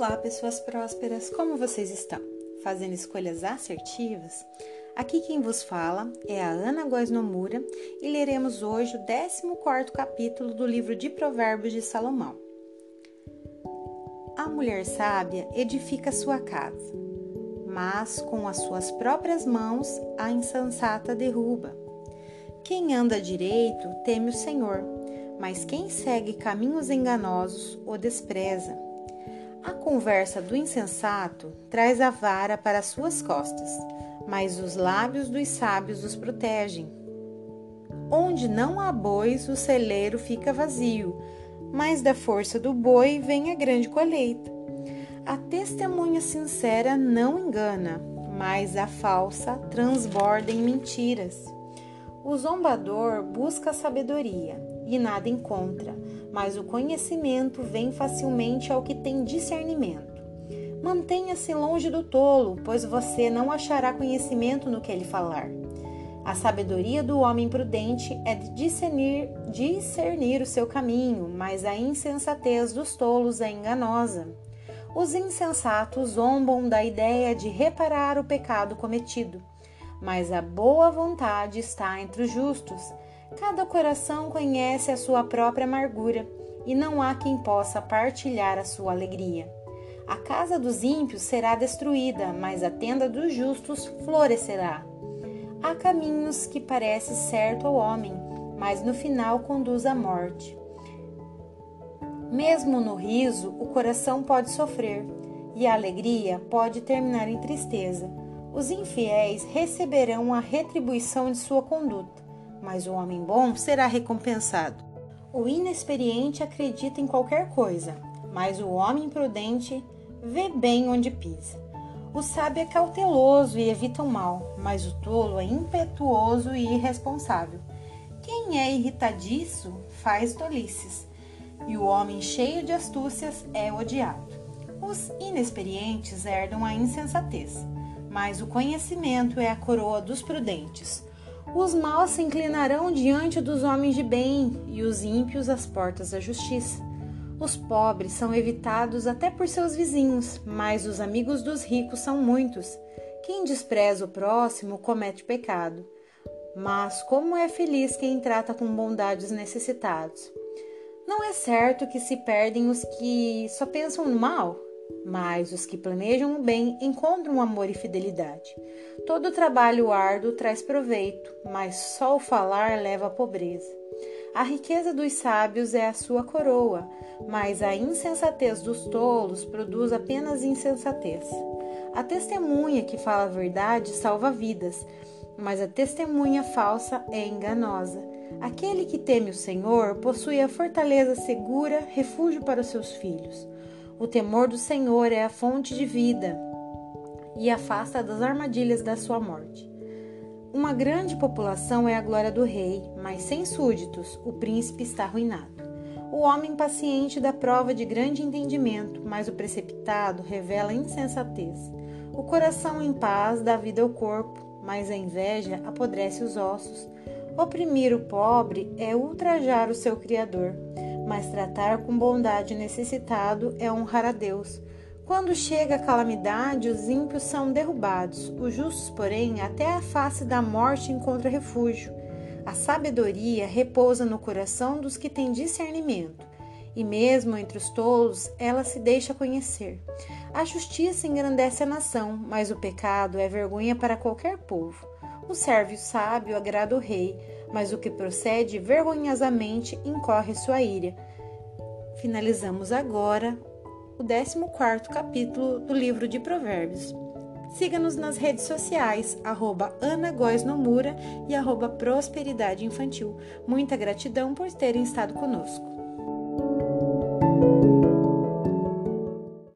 Olá, pessoas prósperas, como vocês estão? Fazendo escolhas assertivas? Aqui quem vos fala é a Ana Góes Nomura e leremos hoje o 14 capítulo do livro de Provérbios de Salomão. A mulher sábia edifica sua casa, mas com as suas próprias mãos a insensata derruba. Quem anda direito teme o Senhor, mas quem segue caminhos enganosos o despreza. A conversa do insensato traz a vara para suas costas, mas os lábios dos sábios os protegem. Onde não há bois, o celeiro fica vazio, mas da força do boi vem a grande colheita. A testemunha sincera não engana, mas a falsa transborda em mentiras. O zombador busca sabedoria e nada encontra, mas o conhecimento vem facilmente ao que tem discernimento. Mantenha-se longe do tolo, pois você não achará conhecimento no que ele falar. A sabedoria do homem prudente é de discernir, discernir o seu caminho, mas a insensatez dos tolos é enganosa. Os insensatos zombam da ideia de reparar o pecado cometido, mas a boa vontade está entre os justos Cada coração conhece a sua própria amargura e não há quem possa partilhar a sua alegria. A casa dos ímpios será destruída, mas a tenda dos justos florescerá. Há caminhos que parecem certo ao homem, mas no final conduz à morte. Mesmo no riso, o coração pode sofrer, e a alegria pode terminar em tristeza. Os infiéis receberão a retribuição de sua conduta mas o homem bom será recompensado. O inexperiente acredita em qualquer coisa, mas o homem prudente vê bem onde pisa. O sábio é cauteloso e evita o mal, mas o tolo é impetuoso e irresponsável. Quem é irritadiço faz tolices, e o homem cheio de astúcias é odiado. Os inexperientes herdam a insensatez, mas o conhecimento é a coroa dos prudentes. Os maus se inclinarão diante dos homens de bem e os ímpios às portas da justiça. Os pobres são evitados até por seus vizinhos, mas os amigos dos ricos são muitos. Quem despreza o próximo comete pecado. Mas como é feliz quem trata com bondade os necessitados. Não é certo que se perdem os que só pensam no mal? Mas os que planejam o bem encontram amor e fidelidade. Todo trabalho árduo traz proveito, mas só o falar leva à pobreza. A riqueza dos sábios é a sua coroa, mas a insensatez dos tolos produz apenas insensatez. A testemunha que fala a verdade salva vidas, mas a testemunha falsa é enganosa. Aquele que teme o Senhor possui a fortaleza segura, refúgio para os seus filhos. O temor do Senhor é a fonte de vida e afasta das armadilhas da sua morte. Uma grande população é a glória do rei, mas sem súditos o príncipe está arruinado. O homem paciente dá prova de grande entendimento, mas o precipitado revela insensatez. O coração em paz dá vida ao corpo, mas a inveja apodrece os ossos. Oprimir o pobre é ultrajar o seu Criador mas tratar com bondade o necessitado é honrar a Deus. Quando chega a calamidade, os ímpios são derrubados, os justos, porém, até a face da morte encontra refúgio. A sabedoria repousa no coração dos que têm discernimento, e mesmo entre os tolos ela se deixa conhecer. A justiça engrandece a nação, mas o pecado é vergonha para qualquer povo. O servo sábio agrada o rei, mas o que procede vergonhosamente incorre sua ira. Finalizamos agora o 14 capítulo do livro de Provérbios. Siga-nos nas redes sociais, arroba e arroba Prosperidade Infantil. Muita gratidão por terem estado conosco.